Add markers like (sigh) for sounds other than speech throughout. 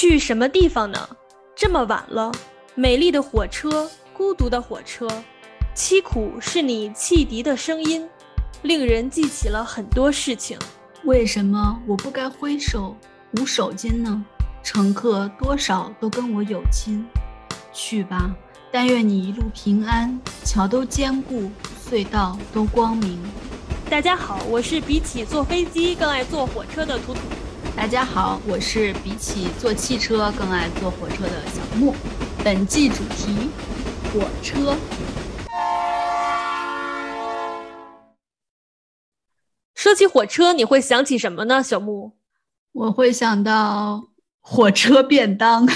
去什么地方呢？这么晚了，美丽的火车，孤独的火车，凄苦是你汽笛的声音，令人记起了很多事情。为什么我不该挥手无手巾呢？乘客多少都跟我有亲，去吧，但愿你一路平安，桥都坚固，隧道都光明。大家好，我是比起坐飞机更爱坐火车的图图。大家好，我是比起坐汽车更爱坐火车的小木。本季主题：火车。说起火车，你会想起什么呢？小木，我会想到火车便当，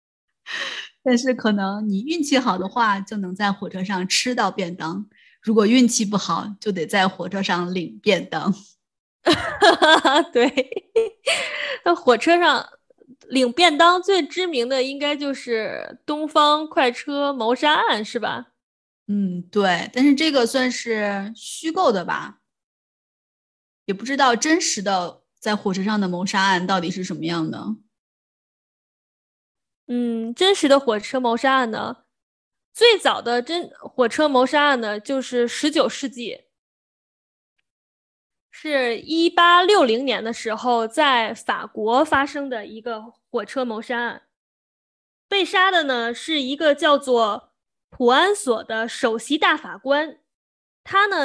(laughs) 但是可能你运气好的话，就能在火车上吃到便当；如果运气不好，就得在火车上领便当。(laughs) 对，那火车上领便当最知名的应该就是东方快车谋杀案，是吧？嗯，对。但是这个算是虚构的吧？也不知道真实的在火车上的谋杀案到底是什么样的。嗯，真实的火车谋杀案呢？最早的真火车谋杀案呢，就是十九世纪。是一八六零年的时候，在法国发生的一个火车谋杀案。被杀的呢是一个叫做普安索的首席大法官，他呢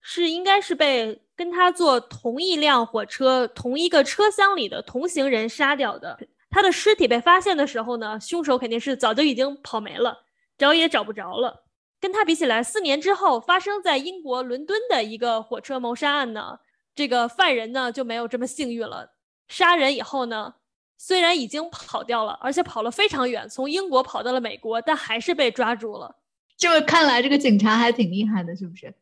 是应该是被跟他坐同一辆火车、同一个车厢里的同行人杀掉的。他的尸体被发现的时候呢，凶手肯定是早就已经跑没了，找也找不着了。跟他比起来，四年之后发生在英国伦敦的一个火车谋杀案呢，这个犯人呢就没有这么幸运了。杀人以后呢，虽然已经跑掉了，而且跑了非常远，从英国跑到了美国，但还是被抓住了。这么看来，这个警察还挺厉害的，是不是？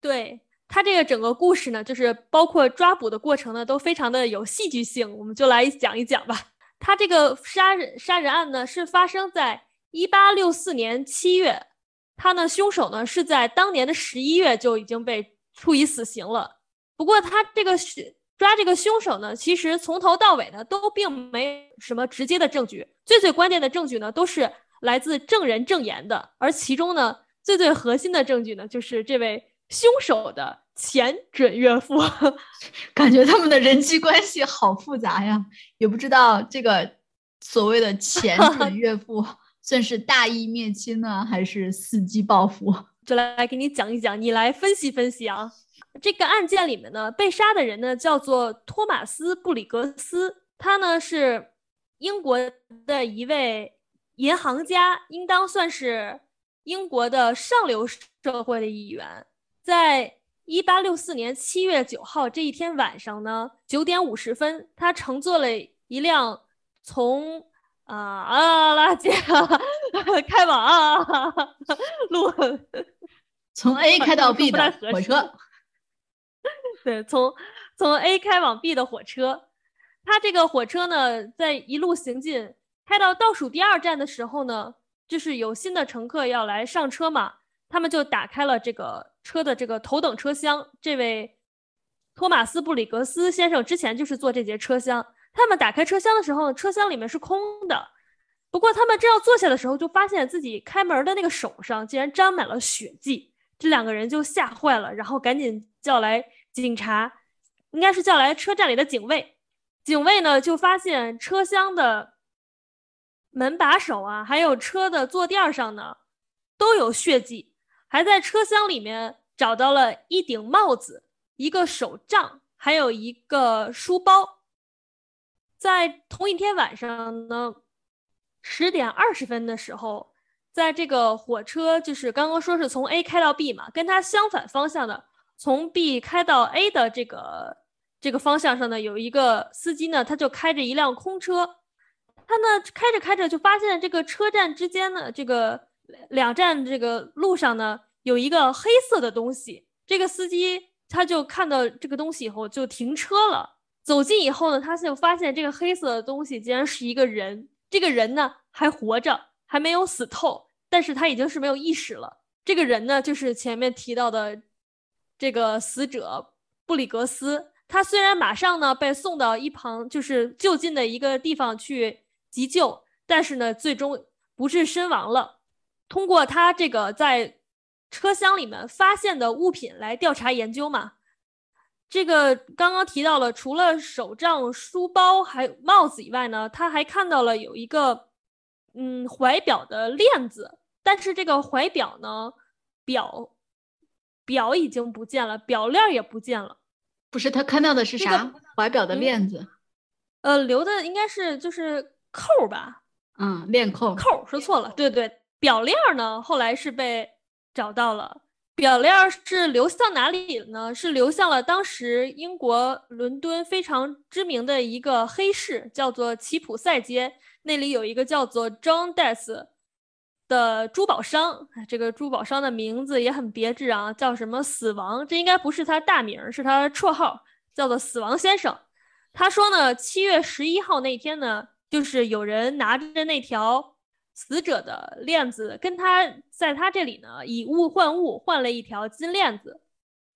对他这个整个故事呢，就是包括抓捕的过程呢，都非常的有戏剧性。我们就来讲一讲吧。他这个杀人杀人案呢，是发生在。一八六四年七月，他呢，凶手呢是在当年的十一月就已经被处以死刑了。不过他这个抓这个凶手呢，其实从头到尾呢都并没什么直接的证据。最最关键的证据呢，都是来自证人证言的。而其中呢，最最核心的证据呢，就是这位凶手的前准岳父。(laughs) 感觉他们的人际关系好复杂呀，也不知道这个所谓的前准岳父。算是大义灭亲呢，还是伺机报复？(laughs) 就来给你讲一讲，你来分析分析啊。这个案件里面呢，被杀的人呢叫做托马斯·布里格斯，他呢是英国的一位银行家，应当算是英国的上流社会的一员。在一八六四年七月九号这一天晚上呢，九点五十分，他乘坐了一辆从。啊啊！拉姐，开往啊路，(laughs) 从 A 开到 B 的火车。对，从从 A 开往 B 的火车，它这个火车呢，在一路行进，开到倒数第二站的时候呢，就是有新的乘客要来上车嘛，他们就打开了这个车的这个头等车厢。这位托马斯·布里格斯先生之前就是坐这节车厢。他们打开车厢的时候，车厢里面是空的。不过他们正要坐下的时候，就发现自己开门的那个手上竟然沾满了血迹。这两个人就吓坏了，然后赶紧叫来警察，应该是叫来车站里的警卫。警卫呢就发现车厢的门把手啊，还有车的坐垫上呢都有血迹，还在车厢里面找到了一顶帽子、一个手杖，还有一个书包。在同一天晚上呢，十点二十分的时候，在这个火车就是刚刚说是从 A 开到 B 嘛，跟它相反方向的，从 B 开到 A 的这个这个方向上呢，有一个司机呢，他就开着一辆空车，他呢开着开着就发现这个车站之间呢，这个两站这个路上呢，有一个黑色的东西，这个司机他就看到这个东西以后就停车了。走近以后呢，他就发现这个黑色的东西竟然是一个人。这个人呢还活着，还没有死透，但是他已经是没有意识了。这个人呢就是前面提到的这个死者布里格斯。他虽然马上呢被送到一旁，就是就近的一个地方去急救，但是呢，最终不治身亡了。通过他这个在车厢里面发现的物品来调查研究嘛，这个刚刚提到了，除了手杖、书包还有帽子以外呢，他还看到了有一个嗯怀表的链子，但是这个怀表呢表表已经不见了，表链也不见了。不是他看到的是啥？怀表的链子，呃，留的应该是就是扣吧？嗯，链扣。扣说错了，对对，表链呢，后来是被找到了。表链是流向哪里呢？是流向了当时英国伦敦非常知名的一个黑市，叫做奇普赛街。那里有一个叫做 John Death 的珠宝商，这个珠宝商的名字也很别致啊，叫什么死亡？这应该不是他大名，是他绰号，叫做死亡先生。他说呢，七月十一号那天呢，就是有人拿着那条死者的链子，跟他在他这里呢以物换物，换了一条金链子。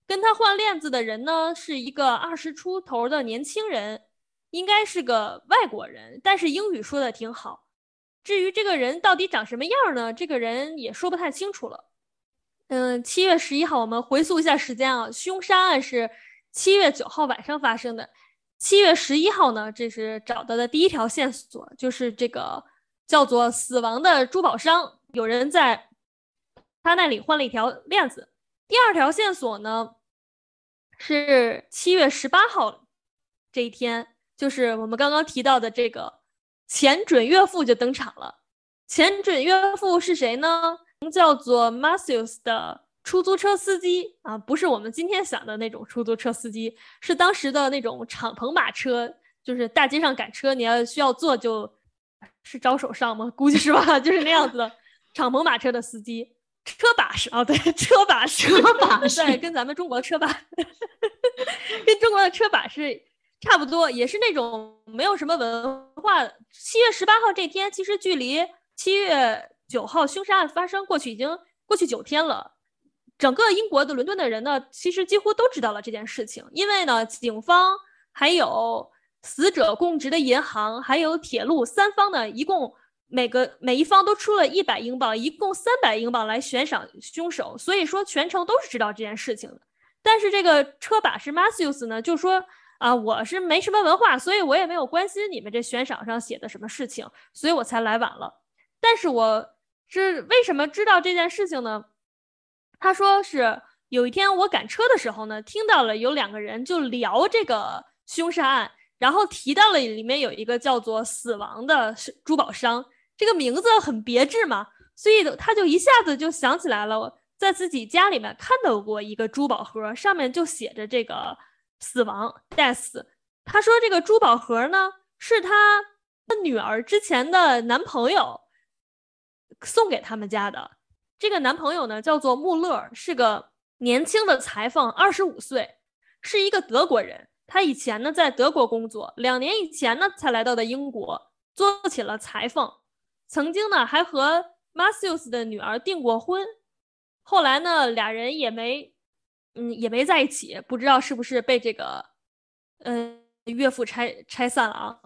跟他换链子的人呢，是一个二十出头的年轻人，应该是个外国人，但是英语说的挺好。至于这个人到底长什么样呢？这个人也说不太清楚了。嗯，七月十一号，我们回溯一下时间啊，凶杀案是七月九号晚上发生的。七月十一号呢，这是找到的第一条线索，就是这个叫做“死亡”的珠宝商，有人在他那里换了一条链子。第二条线索呢，是七月十八号这一天，就是我们刚刚提到的这个。前准岳父就登场了。前准岳父是谁呢？叫做 Matthews 的出租车司机啊，不是我们今天想的那种出租车司机，是当时的那种敞篷马车，就是大街上赶车，你要需要坐就是招手上吗？估计是吧，(laughs) 就是那样子的敞篷马车的司机，车把式啊，对，车把式，车把 (laughs) 式，对，跟咱们中国的车把，(laughs) 跟中国的车把是。差不多也是那种没有什么文化。七月十八号这天，其实距离七月九号凶杀案发生过去已经过去九天了。整个英国的伦敦的人呢，其实几乎都知道了这件事情，因为呢，警方还有死者供职的银行，还有铁路三方呢，一共每个每一方都出了一百英镑，一共三百英镑来悬赏凶手。所以说，全程都是知道这件事情的。但是这个车把式 Matthews 呢，就说。啊，我是没什么文化，所以我也没有关心你们这悬赏上写的什么事情，所以我才来晚了。但是我是为什么知道这件事情呢？他说是有一天我赶车的时候呢，听到了有两个人就聊这个凶杀案，然后提到了里面有一个叫做“死亡”的珠宝商，这个名字很别致嘛，所以他就一下子就想起来了，在自己家里面看到过一个珠宝盒，上面就写着这个。死亡，death。他说这个珠宝盒呢，是他女儿之前的男朋友送给他们家的。这个男朋友呢，叫做穆勒，是个年轻的裁缝，二十五岁，是一个德国人。他以前呢在德国工作，两年以前呢才来到的英国，做起了裁缝。曾经呢还和 Matthews 的女儿订过婚，后来呢俩人也没。嗯，也没在一起，不知道是不是被这个，嗯，岳父拆拆散了啊？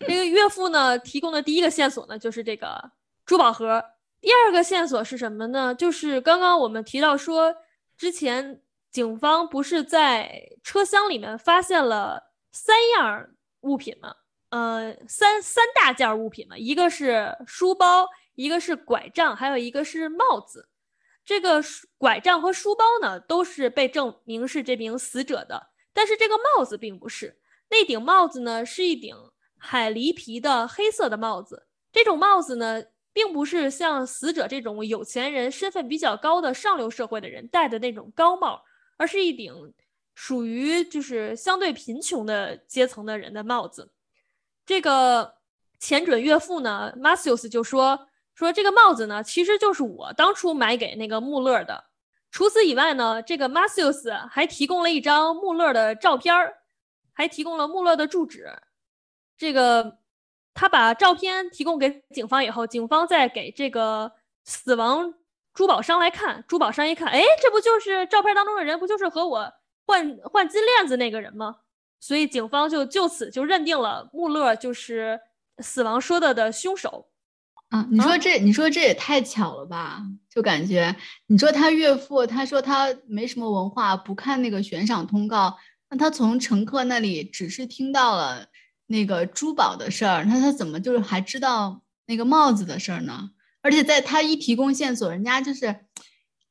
这个岳父呢提供的第一个线索呢，就是这个珠宝盒。第二个线索是什么呢？就是刚刚我们提到说，之前警方不是在车厢里面发现了三样物品吗？呃，三三大件物品嘛，一个是书包，一个是拐杖，还有一个是帽子。这个拐杖和书包呢，都是被证明是这名死者的，但是这个帽子并不是。那顶帽子呢，是一顶海狸皮的黑色的帽子。这种帽子呢，并不是像死者这种有钱人、身份比较高的上流社会的人戴的那种高帽，而是一顶属于就是相对贫穷的阶层的人的帽子。这个前准岳父呢，Mathews 就说。说这个帽子呢，其实就是我当初买给那个穆勒的。除此以外呢，这个 Matthews 还提供了一张穆勒的照片儿，还提供了穆勒的住址。这个他把照片提供给警方以后，警方再给这个死亡珠宝商来看，珠宝商一看，哎，这不就是照片当中的人，不就是和我换换金链子那个人吗？所以警方就就此就认定了穆勒就是死亡说的的凶手。啊，你说这，你说这也太巧了吧？就感觉你说他岳父，他说他没什么文化，不看那个悬赏通告，那他从乘客那里只是听到了那个珠宝的事儿，那他怎么就是还知道那个帽子的事儿呢？而且在他一提供线索，人家就是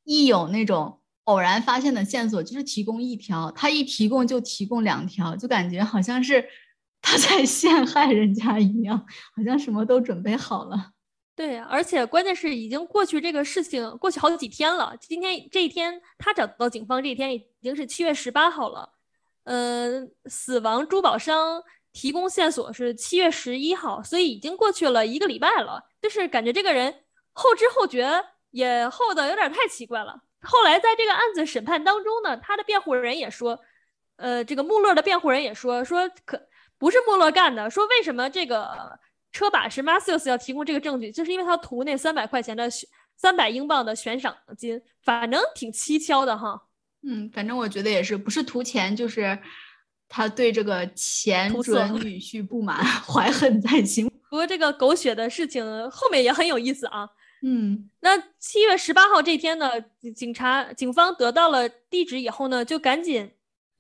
一有那种偶然发现的线索，就是提供一条，他一提供就提供两条，就感觉好像是 (laughs) 他在陷害人家一样，好像什么都准备好了。对，而且关键是已经过去这个事情过去好几天了。今天这一天，他找到警方这一天已经是七月十八号了。嗯，死亡珠宝商提供线索是七月十一号，所以已经过去了一个礼拜了。就是感觉这个人后知后觉，也后的有点太奇怪了。后来在这个案子审判当中呢，他的辩护人也说，呃，这个穆勒的辩护人也说，说可不是穆勒干的，说为什么这个。车把是 Matthews 要提供这个证据，就是因为他图那三百块钱的三百英镑的悬赏金，反正挺蹊跷的哈。嗯，反正我觉得也是，不是图钱，就是他对这个前准女婿不满，(laughs) 怀恨在心。不过这个狗血的事情后面也很有意思啊。嗯，那七月十八号这天呢，警察警方得到了地址以后呢，就赶紧，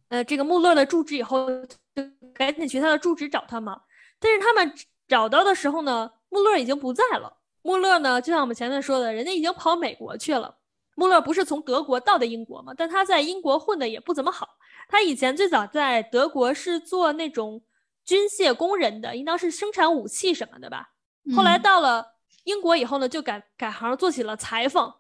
呃，这个穆勒的住址以后就赶紧去他的住址找他嘛。但是他们。找到的时候呢，穆勒已经不在了。穆勒呢，就像我们前面说的，人家已经跑美国去了。穆勒不是从德国到的英国嘛？但他在英国混的也不怎么好。他以前最早在德国是做那种军械工人的，应当是生产武器什么的吧。后来到了英国以后呢，就改改行做起了裁缝。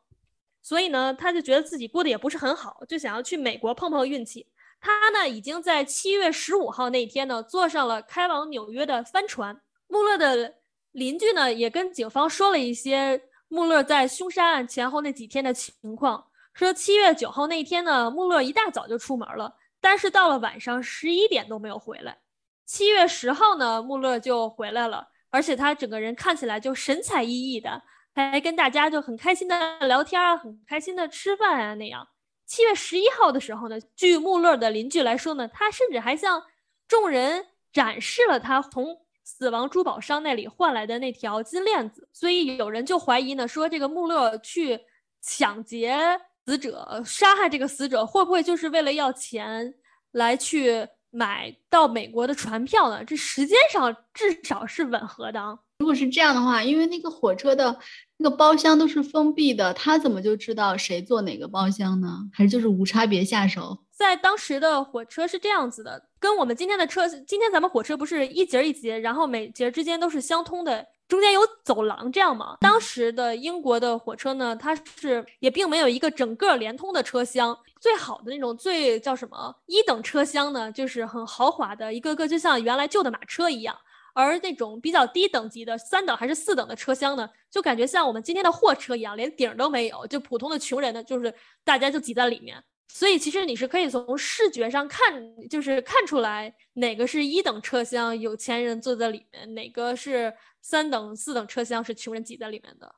所以呢，他就觉得自己过得也不是很好，就想要去美国碰碰运气。他呢，已经在七月十五号那天呢，坐上了开往纽约的帆船。穆勒的邻居呢，也跟警方说了一些穆勒在凶杀案前后那几天的情况。说七月九号那天呢，穆勒一大早就出门了，但是到了晚上十一点都没有回来。七月十号呢，穆勒就回来了，而且他整个人看起来就神采奕奕的，还跟大家就很开心的聊天啊，很开心的吃饭啊那样。七月十一号的时候呢，据穆勒的邻居来说呢，他甚至还向众人展示了他从。死亡珠宝商那里换来的那条金链子，所以有人就怀疑呢，说这个穆勒去抢劫死者、杀害这个死者，会不会就是为了要钱来去买到美国的船票呢？这时间上至少是吻合的。如果是这样的话，因为那个火车的那个包厢都是封闭的，他怎么就知道谁坐哪个包厢呢？还是就是无差别下手？在当时的火车是这样子的，跟我们今天的车，今天咱们火车不是一节一节，然后每节之间都是相通的，中间有走廊这样吗？当时的英国的火车呢，它是也并没有一个整个连通的车厢，最好的那种最叫什么一等车厢呢，就是很豪华的，一个个就像原来旧的马车一样，而那种比较低等级的三等还是四等的车厢呢，就感觉像我们今天的货车一样，连顶都没有，就普通的穷人呢，就是大家就挤在里面。所以其实你是可以从视觉上看，就是看出来哪个是一等车厢，有钱人坐在里面；哪个是三等、四等车厢，是穷人挤在里面的。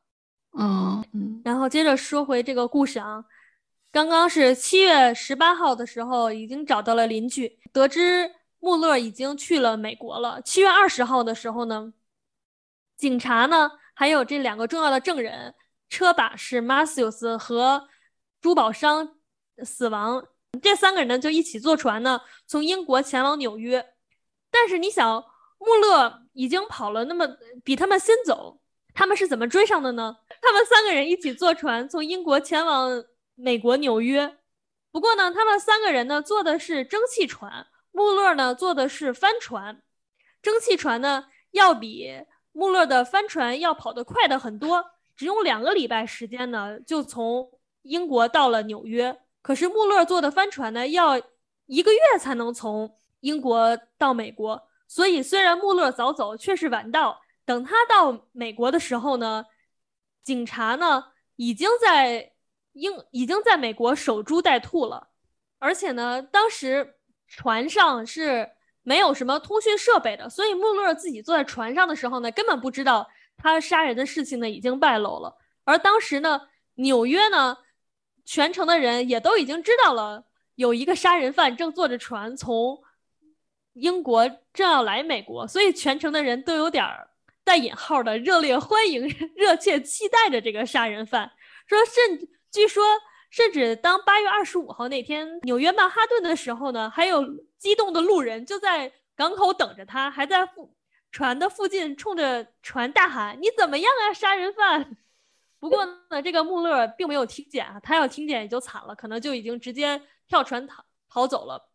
嗯嗯。然后接着说回这个故事啊，刚刚是七月十八号的时候，已经找到了邻居，得知穆勒已经去了美国了。七月二十号的时候呢，警察呢还有这两个重要的证人，车把是马修斯和珠宝商。死亡，这三个人呢就一起坐船呢，从英国前往纽约。但是你想，穆勒已经跑了那么比他们先走，他们是怎么追上的呢？他们三个人一起坐船从英国前往美国纽约。不过呢，他们三个人呢坐的是蒸汽船，穆勒呢坐的是帆船。蒸汽船呢要比穆勒的帆船要跑得快的很多，只用两个礼拜时间呢就从英国到了纽约。可是穆勒坐的帆船呢，要一个月才能从英国到美国。所以虽然穆勒早走，却是晚到。等他到美国的时候呢，警察呢已经在英已经在美国守株待兔了。而且呢，当时船上是没有什么通讯设备的，所以穆勒自己坐在船上的时候呢，根本不知道他杀人的事情呢已经败露了。而当时呢，纽约呢。全城的人也都已经知道了，有一个杀人犯正坐着船从英国正要来美国，所以全城的人都有点儿带引号的热烈欢迎、(laughs) 热切期待着这个杀人犯。说甚至，据说甚至当八月二十五号那天纽约曼哈顿的时候呢，还有激动的路人就在港口等着他，还在附船的附近冲着船大喊：“你怎么样啊，杀人犯！”不过呢，这个穆勒并没有听见啊，他要听见也就惨了，可能就已经直接跳船逃逃走了。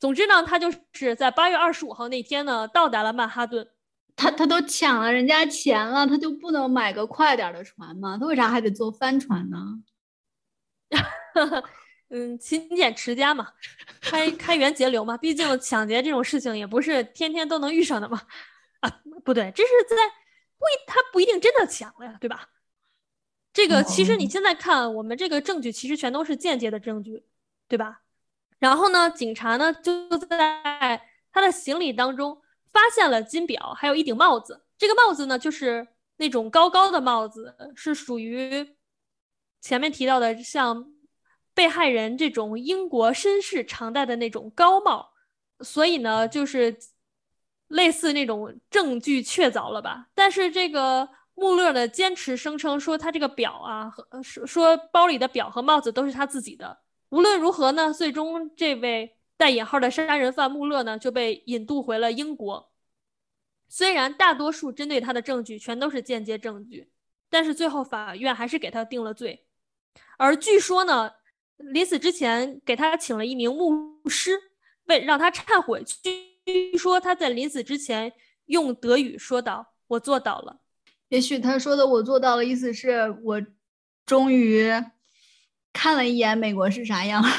总之呢，他就是在八月二十五号那天呢，到达了曼哈顿。他他都抢了人家钱了，他就不能买个快点的船吗？他为啥还得坐帆船呢？(laughs) 嗯，勤俭持家嘛，开开源节流嘛。毕竟抢劫这种事情也不是天天都能遇上的嘛。啊，不对，这是在不一，他不一定真的抢了呀，对吧？这个其实你现在看，我们这个证据其实全都是间接的证据，对吧？然后呢，警察呢就在他的行李当中发现了金表，还有一顶帽子。这个帽子呢，就是那种高高的帽子，是属于前面提到的像被害人这种英国绅士常戴的那种高帽。所以呢，就是类似那种证据确凿了吧？但是这个。穆勒呢，坚持声称说他这个表啊，和说说包里的表和帽子都是他自己的。无论如何呢，最终这位带引号的杀人犯穆勒呢就被引渡回了英国。虽然大多数针对他的证据全都是间接证据，但是最后法院还是给他定了罪。而据说呢，临死之前给他请了一名牧师，为让他忏悔。据说他在临死之前用德语说道：“我做到了。”也许他说的“我做到了”，意思是我终于看了一眼美国是啥样。(laughs)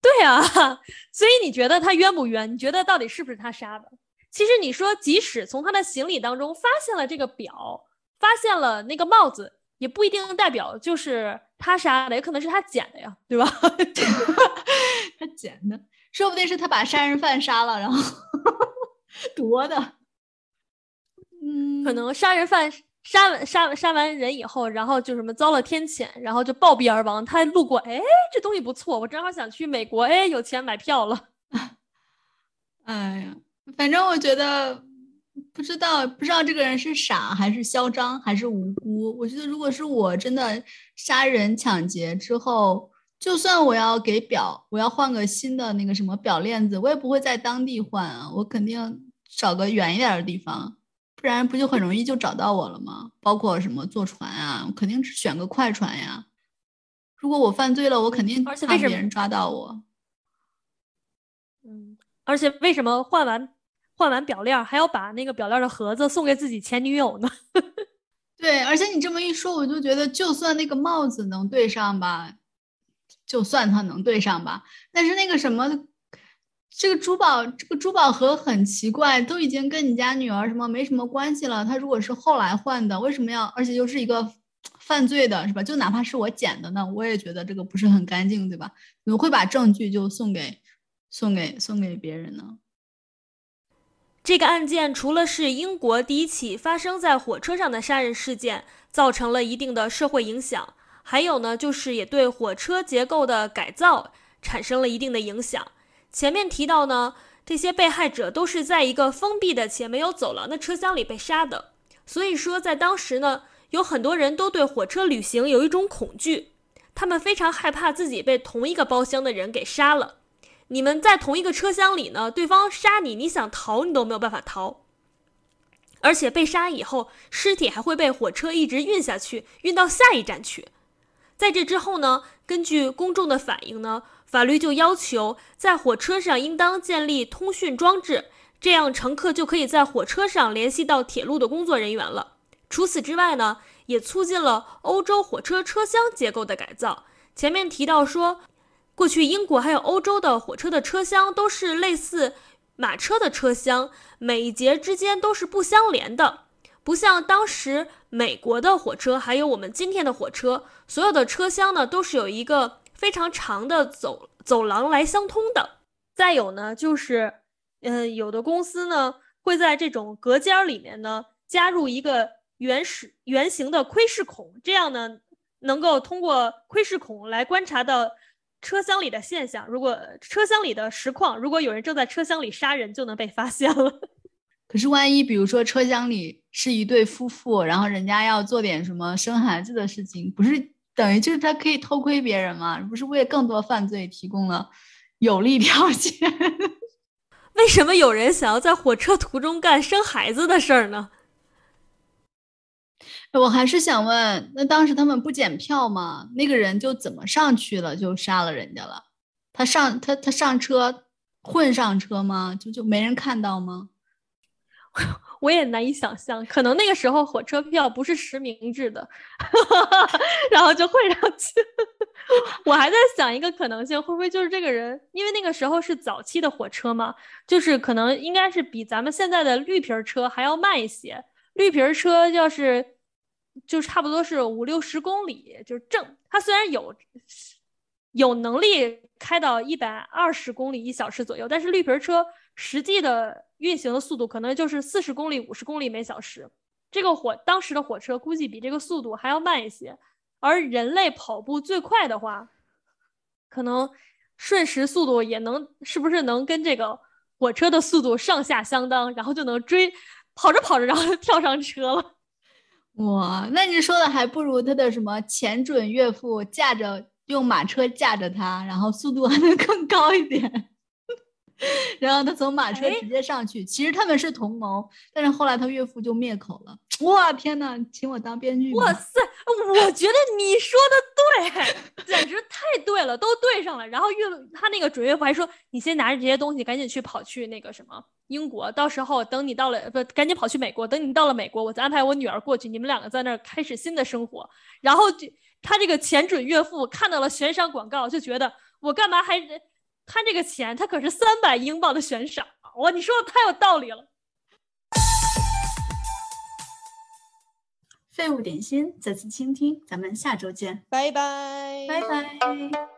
对啊，(laughs) 所以你觉得他冤不冤？你觉得到底是不是他杀的？其实你说，即使从他的行李当中发现了这个表，发现了那个帽子，也不一定代表就是他杀的，也可能是他捡的呀，对吧？(laughs) 他捡的，说不定是他把杀人犯杀了，然后 (laughs) 夺的。嗯，可能杀人犯杀完杀杀完人以后，然后就什么遭了天谴，然后就暴毙而亡。他路过，哎，这东西不错，我正好想去美国，哎，有钱买票了。(laughs) 哎呀，反正我觉得不知道不知道这个人是傻还是嚣张还是无辜。我觉得如果是我真的杀人抢劫之后，就算我要给表，我要换个新的那个什么表链子，我也不会在当地换啊，我肯定找个远一点的地方。不然不就很容易就找到我了吗？包括什么坐船啊，我肯定是选个快船呀。如果我犯罪了，我肯定怕别人抓到我。嗯，而且为什么换完换完表链还要把那个表链的盒子送给自己前女友呢？(laughs) 对，而且你这么一说，我就觉得就算那个帽子能对上吧，就算它能对上吧，但是那个什么。这个珠宝，这个珠宝盒很奇怪，都已经跟你家女儿什么没什么关系了。他如果是后来换的，为什么要？而且又是一个犯罪的，是吧？就哪怕是我捡的呢，我也觉得这个不是很干净，对吧？怎么会把证据就送给送给送给别人呢？这个案件除了是英国第一起发生在火车上的杀人事件，造成了一定的社会影响，还有呢，就是也对火车结构的改造产生了一定的影响。前面提到呢，这些被害者都是在一个封闭的且没有走廊的车厢里被杀的，所以说在当时呢，有很多人都对火车旅行有一种恐惧，他们非常害怕自己被同一个包厢的人给杀了。你们在同一个车厢里呢，对方杀你，你想逃你都没有办法逃，而且被杀以后，尸体还会被火车一直运下去，运到下一站去。在这之后呢，根据公众的反应呢。法律就要求在火车上应当建立通讯装置，这样乘客就可以在火车上联系到铁路的工作人员了。除此之外呢，也促进了欧洲火车车厢结构的改造。前面提到说，过去英国还有欧洲的火车的车厢都是类似马车的车厢，每一节之间都是不相连的，不像当时美国的火车，还有我们今天的火车，所有的车厢呢都是有一个。非常长的走走廊来相通的，再有呢，就是，嗯，有的公司呢会在这种隔间里面呢加入一个原始圆形的窥视孔，这样呢能够通过窥视孔来观察到车厢里的现象，如果车厢里的实况，如果有人正在车厢里杀人，就能被发现了。(laughs) 可是万一，比如说车厢里是一对夫妇，然后人家要做点什么生孩子的事情，不是等于就是他可以偷窥别人吗？不是为更多犯罪提供了有利条件？(laughs) 为什么有人想要在火车途中干生孩子的事儿呢？我还是想问，那当时他们不检票吗？那个人就怎么上去了，就杀了人家了？他上他他上车混上车吗？就就没人看到吗？(laughs) 我也难以想象，可能那个时候火车票不是实名制的，(laughs) 然后就混上去。(laughs) 我还在想一个可能性，会不会就是这个人？因为那个时候是早期的火车嘛，就是可能应该是比咱们现在的绿皮车还要慢一些。绿皮车要是就差不多是五六十公里，就是正。它虽然有有能力开到一百二十公里一小时左右，但是绿皮车实际的运行的速度可能就是四十公里、五十公里每小时。这个火当时的火车估计比这个速度还要慢一些。而人类跑步最快的话，可能瞬时速度也能是不是能跟这个火车的速度上下相当，然后就能追。跑着跑着，然后就跳上车了。哇，那你说的还不如他的什么前准岳父驾着用马车驾着他，然后速度还能更高一点。然后他从马车直接上去，其实他们是同谋，但是后来他岳父就灭口了。哇天哪，请我当编剧。哇塞，我觉得你说的对，简直太对了，都对上了。然后岳他那个准岳父还说：“你先拿着这些东西，赶紧去跑去那个什么英国，到时候等你到了不，赶紧跑去美国，等你到了美国，我再安排我女儿过去，你们两个在那儿开始新的生活。”然后就他这个前准岳父看到了悬赏广告，就觉得我干嘛还贪这个钱？他可是三百英镑的悬赏，哇，你说的太有道理了。废物点心，再次倾听，咱们下周见，拜拜，拜拜。